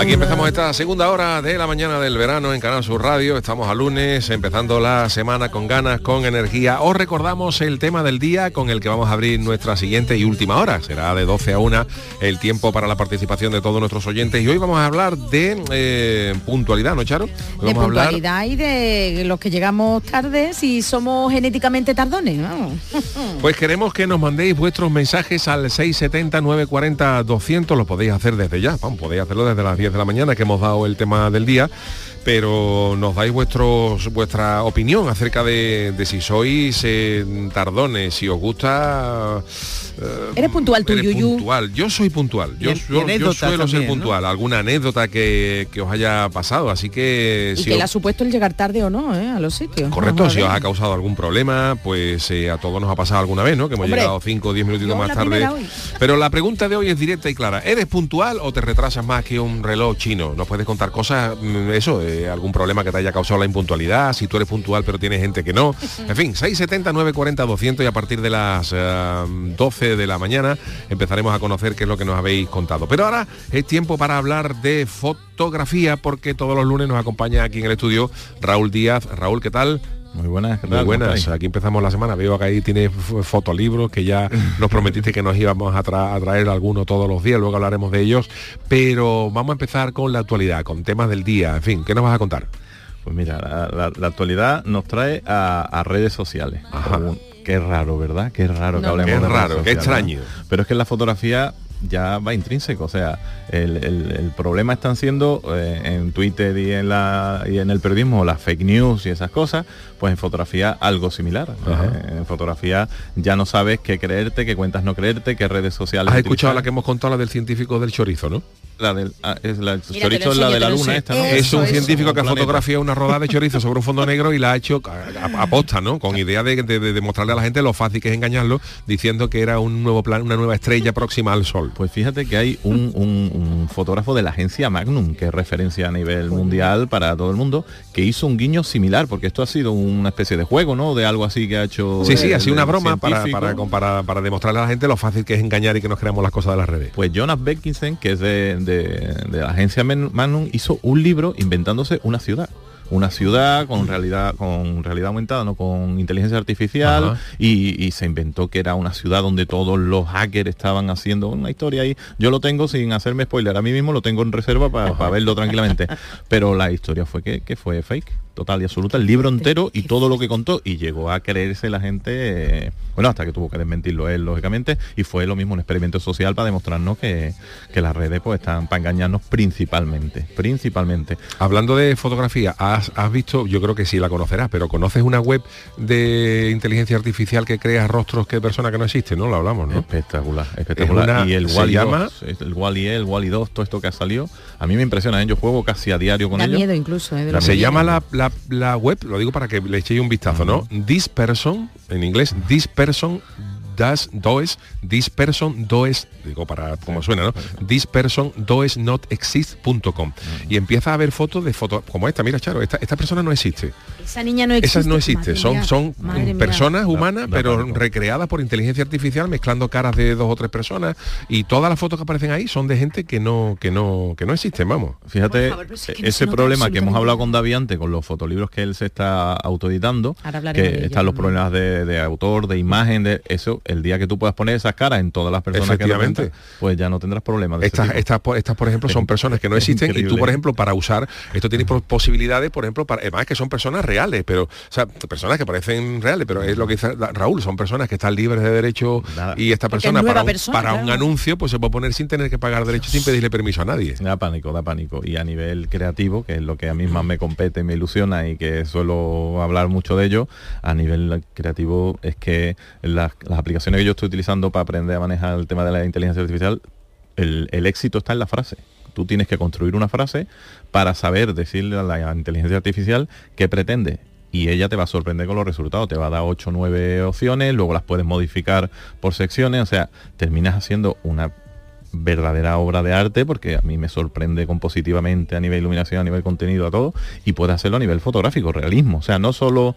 Aquí empezamos esta segunda hora de la mañana del verano en Canal Sur Radio. Estamos a lunes, empezando la semana con ganas, con energía. Os recordamos el tema del día con el que vamos a abrir nuestra siguiente y última hora. Será de 12 a 1 el tiempo para la participación de todos nuestros oyentes. Y hoy vamos a hablar de eh, puntualidad, ¿no, Charo? de puntualidad y de los que llegamos tarde si somos genéticamente tardones. ¿no? Pues queremos que nos mandéis vuestros mensajes al 670 940 200. Lo podéis hacer desde ya. Vamos, podéis hacerlo desde las 10 de la mañana que hemos dado el tema del día pero nos dais vuestros, vuestra opinión acerca de, si sois eh, tardones, si os gusta... Eh, ¿Eres puntual tú, puntual. Yo soy puntual. Yo, suelo ser puntual. Alguna anécdota que, os haya pasado, así que... Y si que le ha supuesto el llegar tarde o no, ¿eh? A los sitios. Correcto, si os ha causado algún problema, pues a todos nos ha pasado alguna vez, ¿no? Que hemos llegado 5 o 10 minutitos más tarde. Pero la pregunta de hoy es directa y clara. ¿Eres puntual o te retrasas más que un reloj chino? ¿Nos puedes contar cosas, mm, algún problema que te haya causado la impuntualidad, si tú eres puntual pero tienes gente que no. En fin, 670, 940, 200 y a partir de las 12 eh, de la mañana empezaremos a conocer qué es lo que nos habéis contado. Pero ahora es tiempo para hablar de fotografía porque todos los lunes nos acompaña aquí en el estudio Raúl Díaz. Raúl, ¿qué tal? Muy buenas, Muy buenas. Aquí empezamos la semana. Veo que ahí tiene fotolibros que ya nos prometiste que nos íbamos a, traer alguno todos los días. Luego hablaremos de ellos. Pero vamos a empezar con la actualidad, con temas del día. En fin, ¿qué nos vas a contar? Pues mira, la, actualidad nos trae a, redes sociales. qué raro, ¿verdad? Qué raro que hablemos qué raro, qué extraño. Pero es que la fotografía ya va intrínseco. O sea, el, problema están siendo eh, en Twitter y en, la, y en el periodismo las fake news y esas cosas, pues en fotografía algo similar. Eh, en fotografía ya no sabes qué creerte, qué cuentas no creerte, qué redes sociales. Has escuchado la que hemos contado, la del científico del chorizo, ¿no? La del ah, es la, chorizo es la de la luna esta, ¿no? Es un científico que ha fotografiado una rodada de chorizo sobre un fondo negro y la ha hecho a, posta, ¿no? Con idea de, demostrarle a la gente lo fácil que es engañarlo, diciendo que era un nuevo plan, una nueva estrella próxima al Sol. Pues fíjate que hay un, fotógrafo de la agencia Magnum, que es referencia a nivel mundial para todo el mundo, que hizo un guiño similar, porque esto ha sido una especie de juego, ¿no? De algo así que ha hecho. Sí, sí, ha sido una broma para, para, para, demostrarle a la gente lo fácil que es engañar y que nos creamos las cosas de las redes. Pues Jonas Beckinson, que es de de, la agencia Magnum hizo un libro inventándose una ciudad. Una ciudad con realidad con realidad aumentada, no con inteligencia artificial y, se inventó que era una ciudad donde todos los hackers estaban haciendo una historia ahí. Yo lo tengo sin hacerme spoiler, a mí mismo lo tengo en reserva para verlo tranquilamente. Pero la historia fue que, que fue fake total y absoluta, el libro entero y todo lo que contó y llegó a creerse la gente, eh, bueno, hasta que tuvo que desmentirlo él, lógicamente, y fue lo mismo un experimento social para demostrarnos que, las redes pues están para engañarnos principalmente, principalmente. Hablando de fotografía, ¿has, visto, yo creo que sí la conocerás, pero conoces una web de inteligencia artificial que crea rostros que persona que no existe, ¿no? Lo hablamos, ¿no? Espectacular, espectacular. y el Wally llama... el Wally el Wally 2, todo esto que ha salido, a mí me impresiona, ¿eh? yo juego casi a diario con ellos. miedo incluso, ¿eh? Se llama la la, web, lo digo para que le echéis un vistazo, ¿no? This person, en inglés, this person does, does, this person does, digo para como suena, ¿no? This person does not exist.com. Y empieza a ver fotos de fotos como esta, mira Charo, esta, esta persona no existe. Esa niña no existe. Esa no existe, son, son personas humanas, pero recreadas por inteligencia artificial, mezclando caras de dos o tres personas, y todas las fotos que aparecen ahí son de gente que no, que no, que no existen, vamos. Fíjate, ese problema que hemos hablado con David antes, con los fotolibros que él se está autoeditando, que están los problemas de, de, autor, de imagen, de eso, el día que tú puedas poner esas caras en todas las personas que pues ya no tendrás problemas. estas, estas, estas, por ejemplo, son personas que no existen y tú, por ejemplo, para usar, esto tiene posibilidades, por ejemplo, para, además que son personas reales, pero, o sea, personas que parecen reales, pero es lo que dice Raúl, son personas que están libres de derecho y esta persona para, un, para un anuncio pues se puede poner sin tener que pagar derechos, sin pedirle permiso a nadie. Da pánico, da pánico. Y a nivel creativo, que es lo que a mí más me compete, me ilusiona y que suelo hablar mucho de ello, a nivel creativo es que las, las aplicaciones que yo estoy utilizando para aprender a manejar el tema de la inteligencia artificial, el, éxito está en la frase. Tú tienes que construir una frase para saber decirle a la inteligencia artificial qué pretende y ella te va a sorprender con los resultados. Te va a dar 8 o 9 opciones, luego las puedes modificar por secciones, o sea, terminas haciendo una verdadera obra de arte, porque a mí me sorprende compositivamente a nivel iluminación, a nivel contenido, a todo, y puede hacerlo a nivel fotográfico, realismo. O sea, no solo,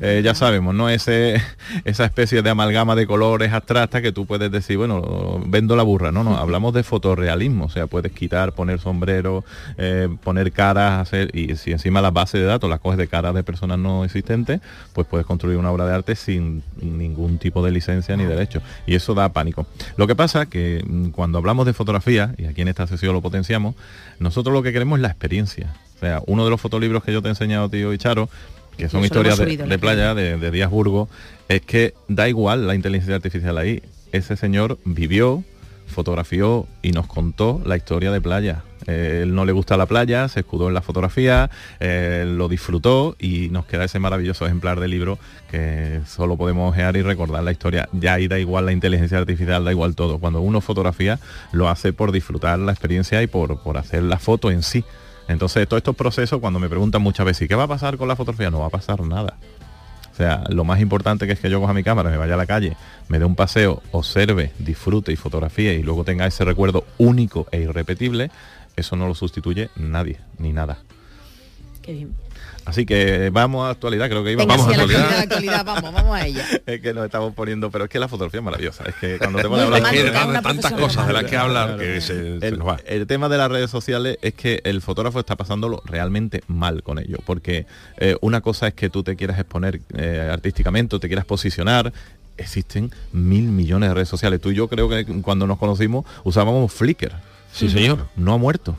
eh, ya sabemos, no ese, esa especie de amalgama de colores abstracta que tú puedes decir, bueno, vendo la burra, no, no, hablamos de fotorrealismo, o sea, puedes quitar, poner sombrero, eh, poner caras, hacer, y si encima las bases de datos las coges de caras de personas no existentes, pues puedes construir una obra de arte sin ningún tipo de licencia ni derecho. Y eso da pánico. Lo que pasa que mm, cuando hablamos de fotografía, y aquí en esta sesión lo potenciamos, nosotros lo que queremos es la experiencia. O sea, uno de los fotolibros que yo te he enseñado, tío y Charo, que son historias de, playa, de, de Díaz Burgo, es que da igual la inteligencia artificial ahí. Ese señor vivió, fotografió y nos contó la historia de playa. Eh, él no le gusta la playa, se escudó en la fotografía, eh, lo disfrutó y nos queda ese maravilloso ejemplar de libro que solo podemos ojear y recordar la historia. Ya ahí da igual la inteligencia artificial, da igual todo. Cuando uno fotografía lo hace por disfrutar la experiencia y por, por hacer la foto en sí. Entonces todos estos procesos, cuando me preguntan muchas veces, ¿qué va a pasar con la fotografía? No va a pasar nada. O sea, lo más importante que es que yo coja mi cámara, me vaya a la calle, me dé un paseo, observe, disfrute y fotografíe y luego tenga ese recuerdo único e irrepetible, eso no lo sustituye nadie, ni nada. Qué bien. Así que vamos a actualidad, creo que íbamos vamos a actualidad. actualidad. vamos, vamos a ella. es que nos estamos poniendo, pero es que la fotografía es maravillosa. Es que cuando te pones a hablar tantas cosas de las que hablar que se, el, nos va. El tema de las redes sociales es que el fotógrafo está pasándolo realmente mal con ello, porque eh, una cosa es que tú te quieras exponer eh, artísticamente, te quieras posicionar, existen mil millones de redes sociales. Tú y yo creo que cuando nos conocimos usábamos Flickr. Sí, señor. No ha muerto.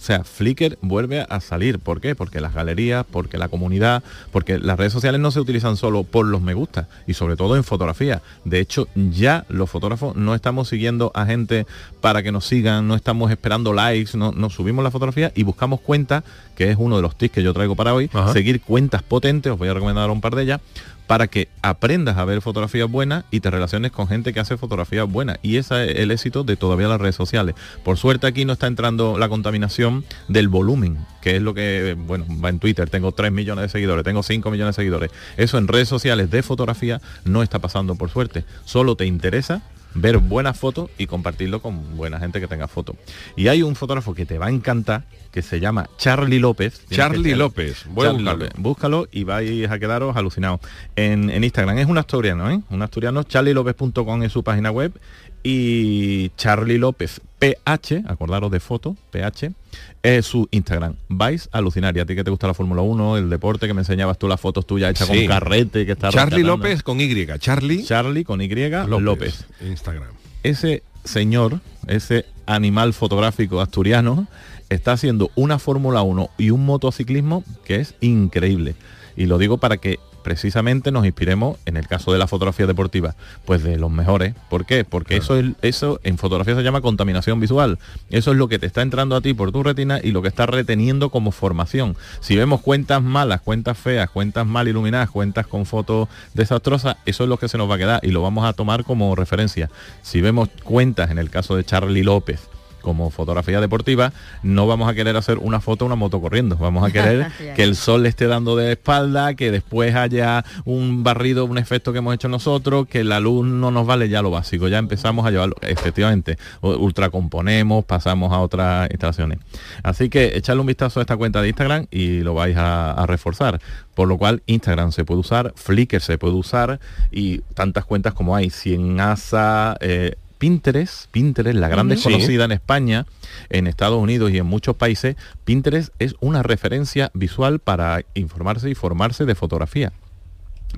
O sea, Flickr vuelve a salir. ¿Por qué? Porque las galerías, porque la comunidad, porque las redes sociales no se utilizan solo por los me gusta y sobre todo en fotografía. De hecho, ya los fotógrafos no estamos siguiendo a gente para que nos sigan, no estamos esperando likes, no, nos subimos la fotografía y buscamos cuentas, que es uno de los tips que yo traigo para hoy, seguir cuentas potentes, os voy a recomendar un par de ellas, para que aprendas a ver fotografías buenas y te relaciones con gente que hace fotografías buenas. Y ese es el éxito de todavía las redes sociales. Por suerte aquí no está entrando la contaminación del volumen, que es lo que, bueno, va en Twitter, tengo 3 millones de seguidores, tengo 5 millones de seguidores. Eso en redes sociales de fotografía no está pasando por suerte. Solo te interesa ver buenas fotos y compartirlo con buena gente que tenga fotos. Y hay un fotógrafo que te va a encantar, que se llama Charlie López. Charlie López, búscalo. y vais a quedaros alucinados. En, Instagram es un asturiano, ¿eh? Un asturiano, charlielopez.com es su página web y Charlie López PH, acordaros de foto, PH, es su Instagram. Vais a alucinar. Y a ti que te gusta la Fórmula 1, el deporte, que me enseñabas tú las fotos tuyas hechas con carrete, que está Charlie López con Y. Charlie. Charlie con Y López. López. Instagram. Ese señor, ese animal fotográfico asturiano, está haciendo una Fórmula 1 y un motociclismo que es increíble. Y lo digo para que precisamente nos inspiremos en el caso de la fotografía deportiva, pues de los mejores. ¿Por qué? Porque eso, es, eso en fotografía se llama contaminación visual. Eso es lo que te está entrando a ti por tu retina y lo que está reteniendo como formación. Si vemos cuentas malas, cuentas feas, cuentas mal iluminadas, cuentas con fotos desastrosas, eso es lo que se nos va a quedar y lo vamos a tomar como referencia. Si vemos cuentas, en el caso de Charlie López, como fotografía deportiva, no vamos a querer hacer una foto una moto corriendo. Vamos a querer que el sol le esté dando de espalda, que después haya un barrido, un efecto que hemos hecho nosotros, que la luz no nos vale ya lo básico. Ya empezamos a llevarlo, efectivamente, ultracomponemos, pasamos a otras instalaciones. Así que echarle un vistazo a esta cuenta de Instagram y lo vais a, reforzar. Por lo cual Instagram se puede usar, Flickr se puede usar y tantas cuentas como hay, 100 ASA, eh, Pinterest, Pinterest, la gran desconocida en España, en Estados Unidos y en muchos países, Pinterest es una referencia visual para informarse y formarse de fotografía.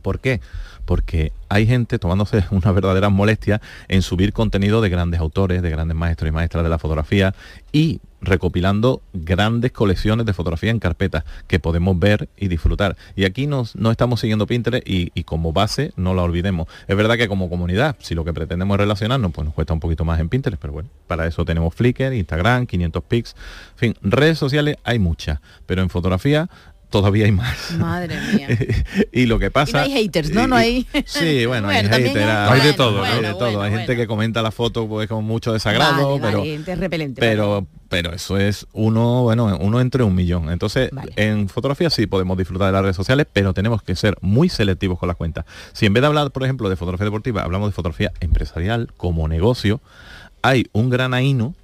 ¿Por qué? Porque hay gente tomándose una verdadera molestia en subir contenido de grandes autores, de grandes maestros y maestras de la fotografía y recopilando grandes colecciones de fotografía en carpetas que podemos ver y disfrutar. Y aquí nos, no estamos siguiendo Pinterest y, como base no la olvidemos. Es verdad que como comunidad, si lo que pretendemos es relacionarnos, pues nos cuesta un poquito más en Pinterest, pero bueno, para eso tenemos Flickr, Instagram, 500 pics, en fin, redes sociales hay muchas, pero en fotografía todavía hay más. Madre mía. y lo que pasa... hay haters, ¿no? No hay... sí, bueno, hay haters. Hay, de todo, Hay de todo. hay gente que comenta la foto pues con mucho desagrado, pero... repelente, pero, pero eso es uno, bueno, uno entre un millón. Entonces, en fotografía sí podemos disfrutar de las redes sociales, pero tenemos que ser muy selectivos con las cuentas. Si en vez de hablar, por ejemplo, de fotografía deportiva, hablamos de fotografía empresarial como negocio, hay un granaíno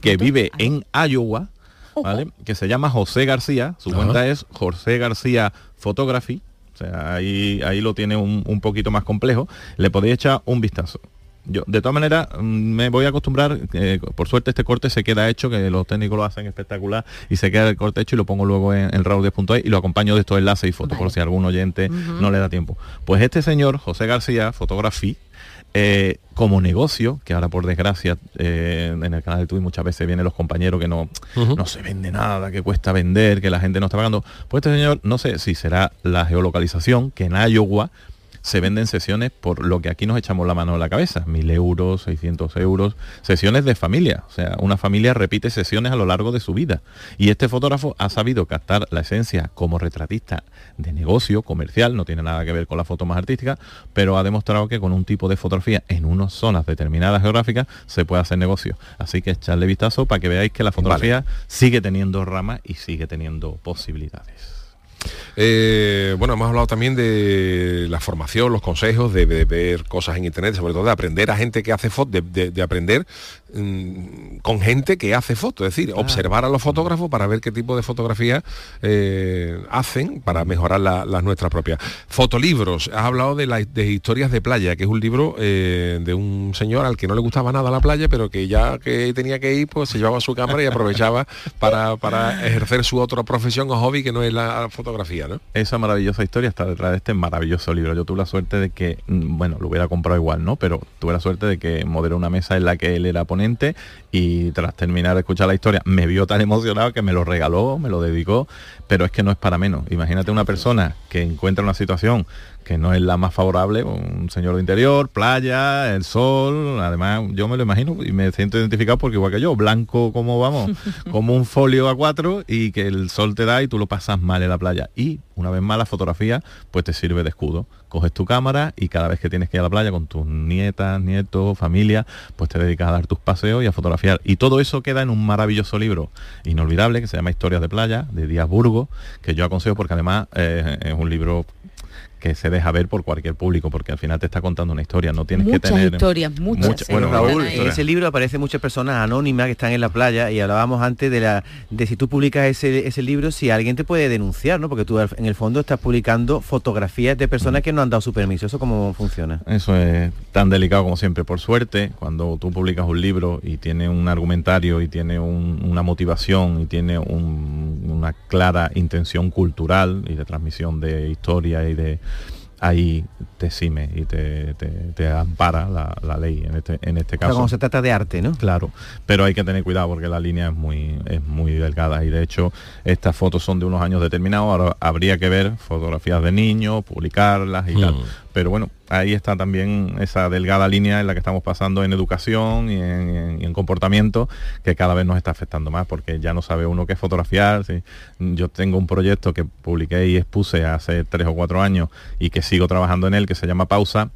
que, vive en Iowa, ¿vale? Que se llama José García, su cuenta es José García Photography, o sea, ahí, ahí lo tiene un, un poquito más complejo, le podéis echar un vistazo. Yo de todas maneras mm, me voy a acostumbrar por suerte este corte se queda hecho que los técnicos lo hacen espectacular y se queda el corte hecho y lo pongo luego en, el raúl10.es y lo acompaño de estos enlaces y fotos por si algún oyente no le da tiempo. Pues este señor José García fotografía eh, como negocio, que ahora por desgracia eh, en el canal de Twitch muchas veces vienen los compañeros que no, no se vende nada, que cuesta vender, que la gente no está pagando. Pues este señor, no sé si será la geolocalización, que en Iowa se venden sesiones por lo que aquí nos echamos la mano a la cabeza, mil euros, 600 euros, sesiones de familia, o sea, una familia repite sesiones a lo largo de su vida. Y este fotógrafo ha sabido captar la esencia como retratista de negocio, comercial, no tiene nada que ver con la foto más artística, pero ha demostrado que con un tipo de fotografía en unas zonas determinadas geográficas se puede hacer negocio. Así que echarle vistazo para que veáis que la fotografía sigue teniendo ramas y sigue teniendo posibilidades. Eh, bueno, hemos hablado también de la formación, los consejos, de, ver cosas en internet, sobre todo de aprender a gente que hace fotos, de, aprender con gente que hace fotos, es decir, observar a los fotógrafos para ver qué tipo de fotografía eh, hacen para mejorar las nuestras propias. Fotolibros, has hablado de, las historias de playa, que es un libro eh, de un señor al que no le gustaba nada la playa, pero que ya que tenía que ir, pues se llevaba su cámara y aprovechaba para, para ejercer su otra profesión o hobby que no es la fotografía. Esa maravillosa historia está detrás de este maravilloso libro. Yo tuve la suerte de que, mm, bueno, lo hubiera comprado igual, ¿no? Pero tuve la suerte de que moderó una mesa en la que él era ponente y tras terminar de escuchar la historia me vio tan emocionado que me lo regaló, me lo dedicó, pero es que no es para menos. Imagínate una persona que encuentra una situación que no es la más favorable, un señor de interior, playa, el sol, además yo me lo imagino y me siento identificado porque igual que yo, blanco como vamos, como un folio a cuatro y que el sol te da y tú lo pasas mal en la playa. Y una vez más la fotografía pues te sirve de escudo. Coges tu cámara y cada vez que tienes que ir a la playa con tus nietas, nietos, familia, pues te dedicas a dar tus paseos y a fotografiar. Y todo eso queda en un maravilloso libro inolvidable que se llama Historias de Playa, de Díaz Burgo, que yo aconsejo porque además eh, es un libro que se deja ver por cualquier público, porque al final te está contando una historia, no tienes que tener... historias, muchas. bueno, Raúl, en ese libro aparecen muchas personas anónimas que están en la playa y hablábamos antes de la de si tú publicas ese, ese libro, si alguien te puede denunciar, ¿no? Porque tú en el fondo estás publicando fotografías de personas que no han dado su permiso. ¿Eso cómo funciona? Eso es tan delicado como siempre. Por suerte, cuando tú publicas un libro y tiene un argumentario y tiene una motivación y tiene una clara intención cultural y de transmisión de historia y de ahí te cime y te, te, ampara la, ley en este, en este caso. como se trata de arte, ¿no? Claro, pero hay que tener cuidado porque la línea es muy, es muy delgada y de hecho estas fotos son de unos años determinados, ahora habría que ver fotografías de niños, publicarlas y tal. Hmm. Pero bueno, ahí está también esa delgada línea en la que estamos pasando en educación y en, comportamiento que cada vez nos está afectando más porque ya no sabe uno qué fotografiar. Yo tengo un proyecto que publiqué y expuse hace tres o cuatro años y que sigo trabajando en él que se llama Pausa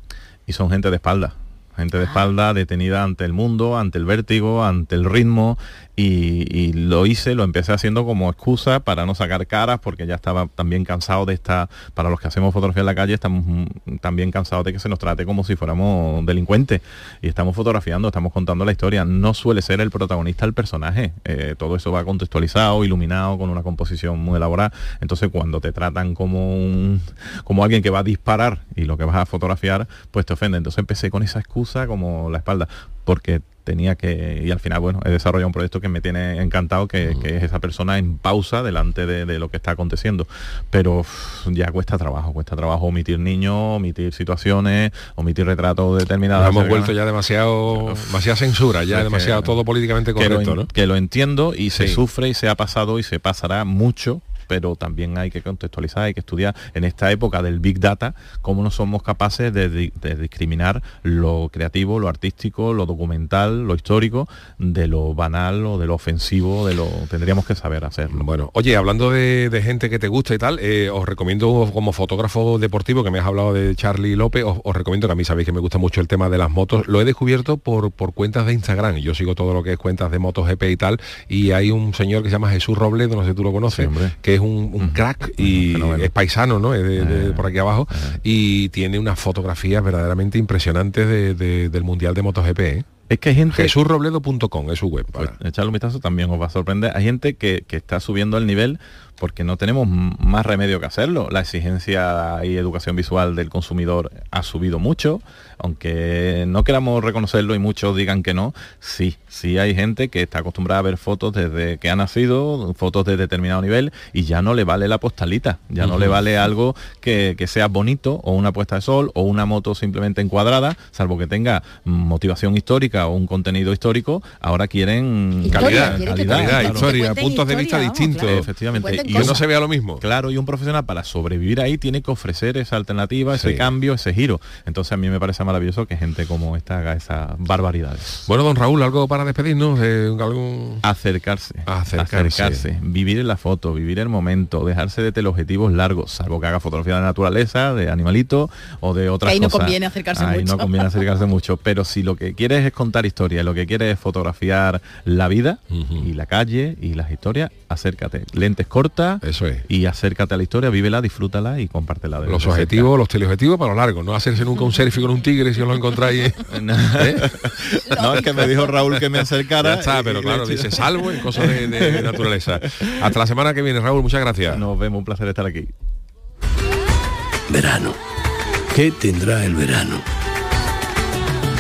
y son gente de espalda gente de espalda detenida ante el mundo, ante el vértigo, ante el ritmo y, lo hice, lo empecé haciendo como excusa para no sacar caras porque ya estaba también cansado de esta, para los que hacemos fotografía en la calle, estamos también cansados de que se nos trate como si fuéramos delincuentes. Y estamos fotografiando, estamos contando la historia, no suele ser el protagonista el personaje, eh, todo eso va contextualizado, iluminado, con una composición muy elaborada, entonces cuando te tratan como un, como alguien que va a disparar y lo que vas a fotografiar, pues te ofende, entonces empecé con esa excusa como la espalda, porque tenía que, y al final, bueno, he desarrollado un proyecto que me tiene encantado, que, es esa persona en pausa delante de, lo que está aconteciendo. Pero ya cuesta trabajo, cuesta trabajo omitir niños, omitir situaciones, omitir retratos determinados. hemos vuelto ya demasiado, demasiada censura, ya demasiado todo políticamente correcto, que lo, que lo entiendo y se sufre y se ha pasado y se pasará mucho pero también hay que contextualizar, hay que estudiar en esta época del Big Data cómo no somos capaces de, discriminar lo creativo, lo artístico, lo documental, lo histórico, de lo banal o de lo ofensivo, de lo tendríamos que saber hacerlo. Bueno, oye, hablando de, gente que te gusta y tal, eh, os recomiendo como fotógrafo deportivo, que me has hablado de Charlie López, os, recomiendo que a mí sabéis que me gusta mucho el tema de las motos, lo he descubierto por, por cuentas de Instagram, yo sigo todo lo que es cuentas de motos GP y tal, y hay un señor que se llama Jesús Robledo, no sé si tú lo conoces, que es un, crack y es paisano, ¿no? Es de, por aquí abajo y tiene unas fotografías verdaderamente impresionantes del Mundial de MotoGP. ¿eh? Es que hay gente... Jesurrobledo.com es su web. Para... Pues, echarle un vistazo también os va a sorprender. Hay gente que, que está subiendo el nivel porque no tenemos más remedio que hacerlo. La exigencia y educación visual del consumidor ha subido mucho, aunque no queramos reconocerlo y muchos digan que no, sí, sí hay gente que está acostumbrada a ver fotos desde que ha nacido, fotos de determinado nivel, y ya no le vale la postalita, ya no le vale algo que, sea bonito, o una puesta de sol, o una moto simplemente encuadrada, salvo que tenga motivación histórica o un contenido histórico, ahora quieren calidad, calidad, historia, puntos de vista distintos. Efectivamente y no se vea lo mismo. Claro, y un profesional para sobrevivir ahí tiene que ofrecer esa alternativa, ese cambio, ese giro. Entonces a mí me parece maravilloso que gente como esta haga esas barbaridades. Bueno, don Raúl, ¿algo para despedirnos? Eh, ¿algún... Acercarse, acercarse. Vivir en la foto, vivir el momento, dejarse de teleobjetivos largos, salvo que haga fotografía de naturaleza, de animalito o de otras ahí no conviene acercarse ahí no conviene acercarse mucho. Pero si lo que quieres es contar historia, lo que quieres es fotografiar la vida y la calle y las historias, acércate. Lentes cortas eso es. Y acércate a la historia, vívela, disfrútala y compártela. De los objetivos, los teleobjetivos para lo largo, no hacerse nunca un selfie con un tigre si os lo encontráis. ¿eh? no, es que me dijo Raúl que me acercara. Ya está, pero claro, dice salvo en cosas de naturaleza. Hasta la semana que viene, Raúl, muchas gracias. Nos vemos, un placer estar aquí. Verano. ¿Qué tendrá el verano?